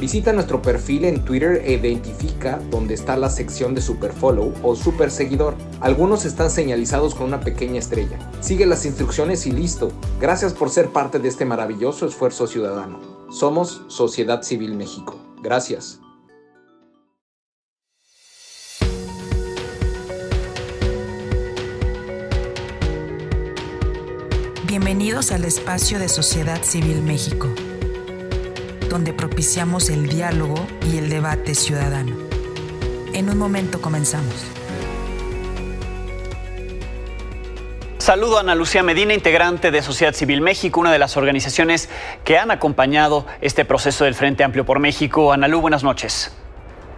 Visita nuestro perfil en Twitter e identifica dónde está la sección de Superfollow o Super Seguidor. Algunos están señalizados con una pequeña estrella. Sigue las instrucciones y listo. Gracias por ser parte de este maravilloso esfuerzo ciudadano. Somos Sociedad Civil México. Gracias. Bienvenidos al espacio de Sociedad Civil México donde propiciamos el diálogo y el debate ciudadano. En un momento comenzamos. Saludo a Ana Lucía Medina, integrante de Sociedad Civil México, una de las organizaciones que han acompañado este proceso del Frente Amplio por México. Ana Lu, buenas noches.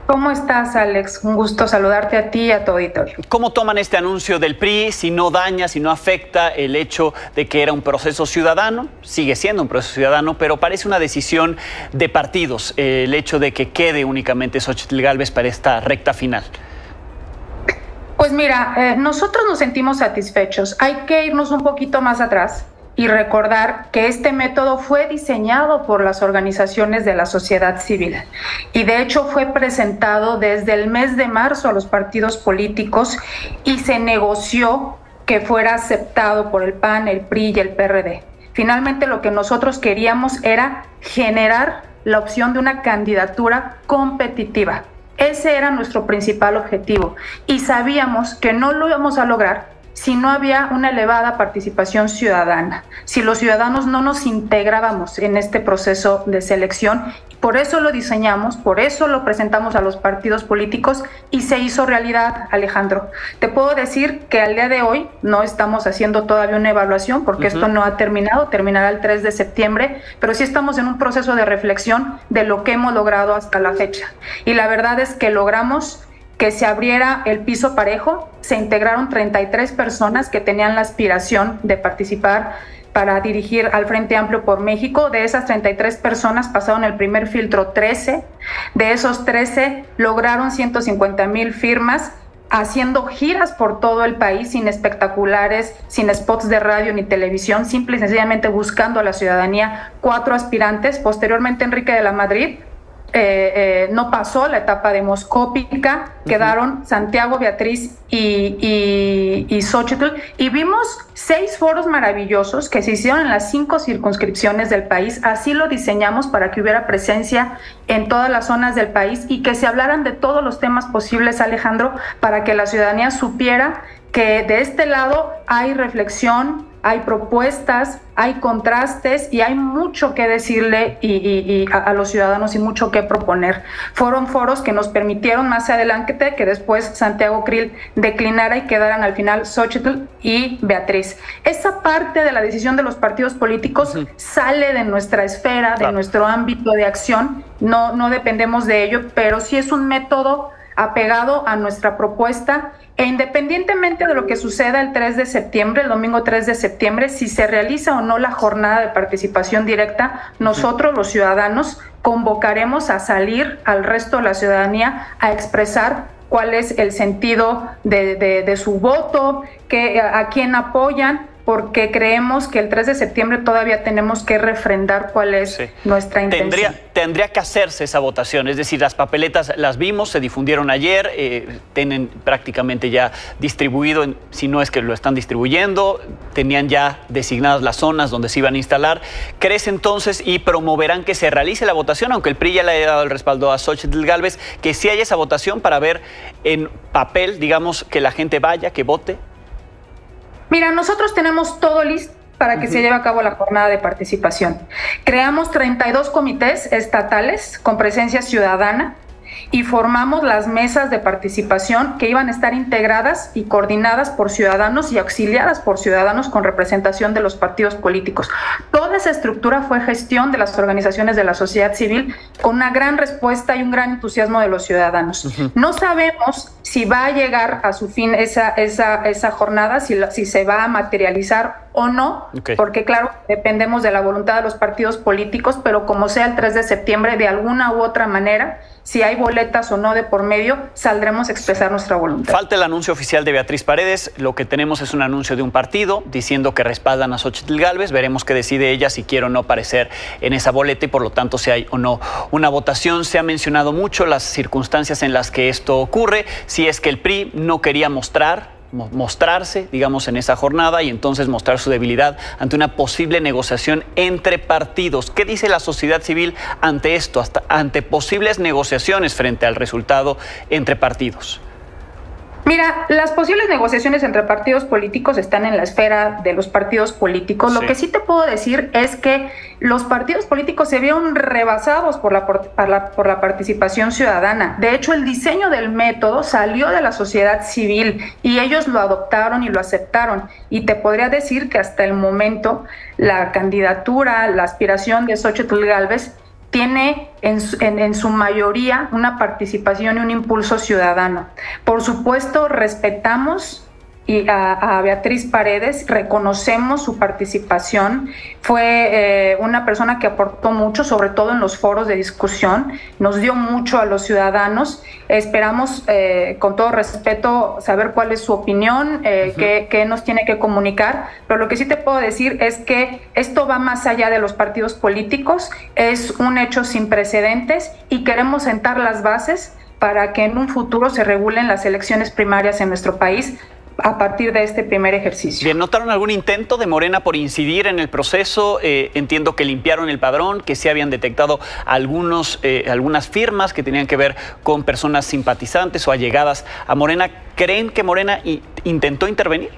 ¿Cómo estás, Alex? Un gusto saludarte a ti y a tu auditorio. ¿Cómo toman este anuncio del PRI si no daña, si no afecta el hecho de que era un proceso ciudadano? Sigue siendo un proceso ciudadano, pero parece una decisión de partidos eh, el hecho de que quede únicamente Xochitl Galvez para esta recta final. Pues mira, eh, nosotros nos sentimos satisfechos. Hay que irnos un poquito más atrás y recordar que este método fue diseñado por las organizaciones de la sociedad civil y de hecho fue presentado desde el mes de marzo a los partidos políticos y se negoció que fuera aceptado por el PAN, el PRI y el PRD. Finalmente lo que nosotros queríamos era generar la opción de una candidatura competitiva. Ese era nuestro principal objetivo y sabíamos que no lo íbamos a lograr si no había una elevada participación ciudadana, si los ciudadanos no nos integrábamos en este proceso de selección. Por eso lo diseñamos, por eso lo presentamos a los partidos políticos y se hizo realidad, Alejandro. Te puedo decir que al día de hoy no estamos haciendo todavía una evaluación porque esto no ha terminado, terminará el 3 de septiembre, pero sí estamos en un proceso de reflexión de lo que hemos logrado hasta la fecha. Y la verdad es que logramos que se abriera el piso parejo, se integraron 33 personas que tenían la aspiración de participar para dirigir al Frente Amplio por México. De esas 33 personas pasaron el primer filtro 13. De esos 13 lograron 150 mil firmas haciendo giras por todo el país sin espectaculares, sin spots de radio ni televisión, simple y sencillamente buscando a la ciudadanía cuatro aspirantes. Posteriormente Enrique de la Madrid eh, eh, no pasó la etapa demoscópica, quedaron Santiago, Beatriz y, y, y Xochitl, y vimos seis foros maravillosos que se hicieron en las cinco circunscripciones del país. Así lo diseñamos para que hubiera presencia en todas las zonas del país y que se hablaran de todos los temas posibles, Alejandro, para que la ciudadanía supiera que de este lado hay reflexión, hay propuestas, hay contrastes y hay mucho que decirle y, a, los ciudadanos y mucho que proponer. Fueron foros que nos permitieron más adelante que después Santiago Krill declinara y quedaran al final Xochitl y Beatriz. Esa parte de la decisión de los partidos políticos sale de nuestra esfera, de nuestro ámbito de acción, no, no dependemos de ello, pero sí es un método apegado a nuestra propuesta. E independientemente de lo que suceda el 3 de septiembre, el domingo 3 de septiembre, si se realiza o no la jornada de participación directa, nosotros los ciudadanos convocaremos a salir al resto de la ciudadanía a expresar cuál es el sentido de, su voto, que, a quién apoyan porque creemos que el 3 de septiembre todavía tenemos que refrendar cuál es nuestra intención. Tendría, tendría que hacerse esa votación, es decir, las papeletas las vimos, se difundieron ayer, eh, tienen prácticamente ya distribuido, si no es que lo están distribuyendo, tenían ya designadas las zonas donde se iban a instalar. ¿Crees entonces y promoverán que se realice la votación, aunque el PRI ya le haya dado el respaldo a Xochitl Galvez, que sí haya esa votación para ver en papel, digamos, que la gente vaya, que vote? Mira, nosotros tenemos todo listo para que se lleve a cabo la jornada de participación. Creamos 32 comités estatales con presencia ciudadana y formamos las mesas de participación que iban a estar integradas y coordinadas por ciudadanos y auxiliadas por ciudadanos con representación de los partidos políticos. Toda esa estructura fue gestión de las organizaciones de la sociedad civil con una gran respuesta y un gran entusiasmo de los ciudadanos. No sabemos si va a llegar a su fin esa, esa, esa jornada, si, si se va a materializar o no, porque claro, dependemos de la voluntad de los partidos políticos, pero como sea el 3 de septiembre, de alguna u otra manera, si hay boletas o no de por medio, saldremos a expresar nuestra voluntad. Falta el anuncio oficial de Beatriz Paredes. Lo que tenemos es un anuncio de un partido diciendo que respaldan a Xochitl Galvez. Veremos qué decide ella si quiere o no aparecer en esa boleta y por lo tanto si hay o no una votación. Se ha mencionado mucho las circunstancias en las que esto ocurre. Si es que el PRI no quería mostrar mostrarse, digamos, en esa jornada y entonces mostrar su debilidad ante una posible negociación entre partidos. ¿Qué dice la sociedad civil ante esto, ante posibles negociaciones frente al resultado entre partidos? Mira, las posibles negociaciones entre partidos políticos están en la esfera de los partidos políticos. Lo que sí te puedo decir es que los partidos políticos se vieron rebasados por la, por, la, por la participación ciudadana. De hecho, el diseño del método salió de la sociedad civil y ellos lo adoptaron y lo aceptaron. Y te podría decir que hasta el momento la candidatura, la aspiración de Xochitl Galvez tiene en su, mayoría una participación y un impulso ciudadano. Por supuesto, respetamos y a, Beatriz Paredes, reconocemos su participación. Fue eh, una persona que aportó mucho, sobre todo en los foros de discusión, nos dio mucho a los ciudadanos. Esperamos, eh, con todo respeto, saber cuál es su opinión, eh, qué, qué, nos tiene que comunicar, pero lo que sí te puedo decir es que esto va más allá de los partidos políticos, es un hecho sin precedentes y queremos sentar las bases para que en un futuro se regulen las elecciones primarias en nuestro país a partir de este primer ejercicio. Bien, ¿notaron algún intento de Morena por incidir en el proceso? Eh, entiendo que limpiaron el padrón, que se habían detectado algunos, eh, algunas firmas que tenían que ver con personas simpatizantes o allegadas a Morena. ¿Creen que Morena intentó intervenir?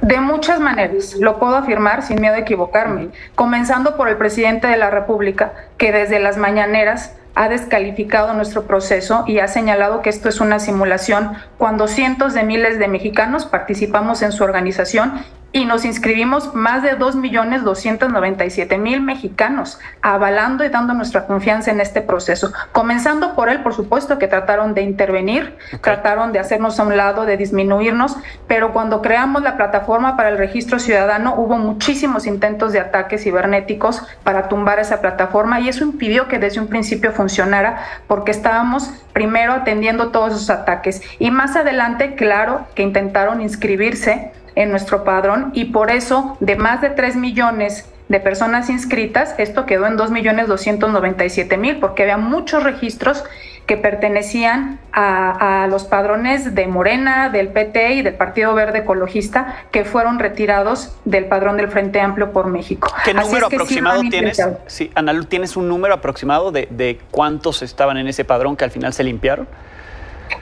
De muchas maneras, lo puedo afirmar sin miedo a equivocarme, comenzando por el presidente de la República, que desde las mañaneras ha descalificado nuestro proceso y ha señalado que esto es una simulación. Cuando cientos de miles de mexicanos participamos en su organización y nos inscribimos más de 2.297.000 mexicanos, avalando y dando nuestra confianza en este proceso. Comenzando por él, por supuesto, que trataron de intervenir, trataron de hacernos a un lado, de disminuirnos, pero cuando creamos la plataforma para el registro ciudadano hubo muchísimos intentos de ataques cibernéticos para tumbar esa plataforma y eso impidió que desde un principio funcionara porque estábamos primero atendiendo todos esos ataques y más adelante, claro, que intentaron inscribirse en nuestro padrón y por eso de más de 3 millones de personas inscritas, esto quedó en 2 millones 297 mil porque había muchos registros que pertenecían a, los padrones de Morena, del PT y del Partido Verde Ecologista que fueron retirados del padrón del Frente Amplio por México. ¿Qué número aproximado tienes? Sí, Analu, ¿tienes un número aproximado de, de cuántos estaban en ese padrón que al final se limpiaron?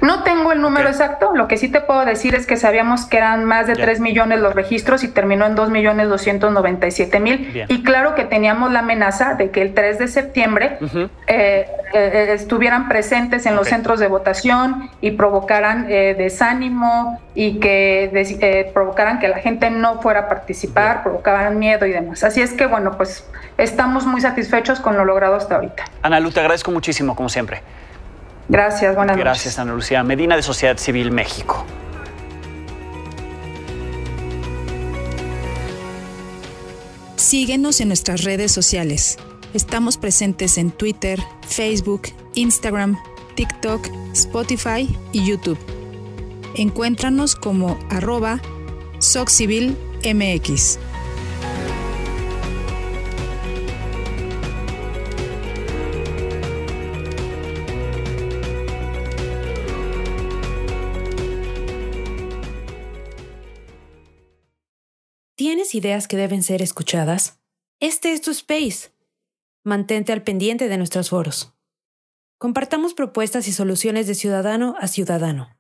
No tengo el número exacto, lo que sí te puedo decir es que sabíamos que eran más de 3 millones los registros y terminó en 2 millones 297 mil. Y claro que teníamos la amenaza de que el 3 de septiembre eh, eh, estuvieran presentes en los centros de votación y provocaran eh, desánimo y que provocaran que la gente no fuera a participar, provocaran miedo y demás. Así es que bueno, pues estamos muy satisfechos con lo logrado hasta ahorita. Ana Lu, te agradezco muchísimo, como siempre. Gracias, buenas noches. Gracias, Ana Lucía Medina de Sociedad Civil México. Síguenos en nuestras redes sociales. Estamos presentes en Twitter, Facebook, Instagram, TikTok, Spotify y YouTube. Encuéntranos como arroba SocCivilMX. ¿Tienes ideas que deben ser escuchadas? Este es tu space. Mantente al pendiente de nuestros foros. Compartamos propuestas y soluciones de ciudadano a ciudadano.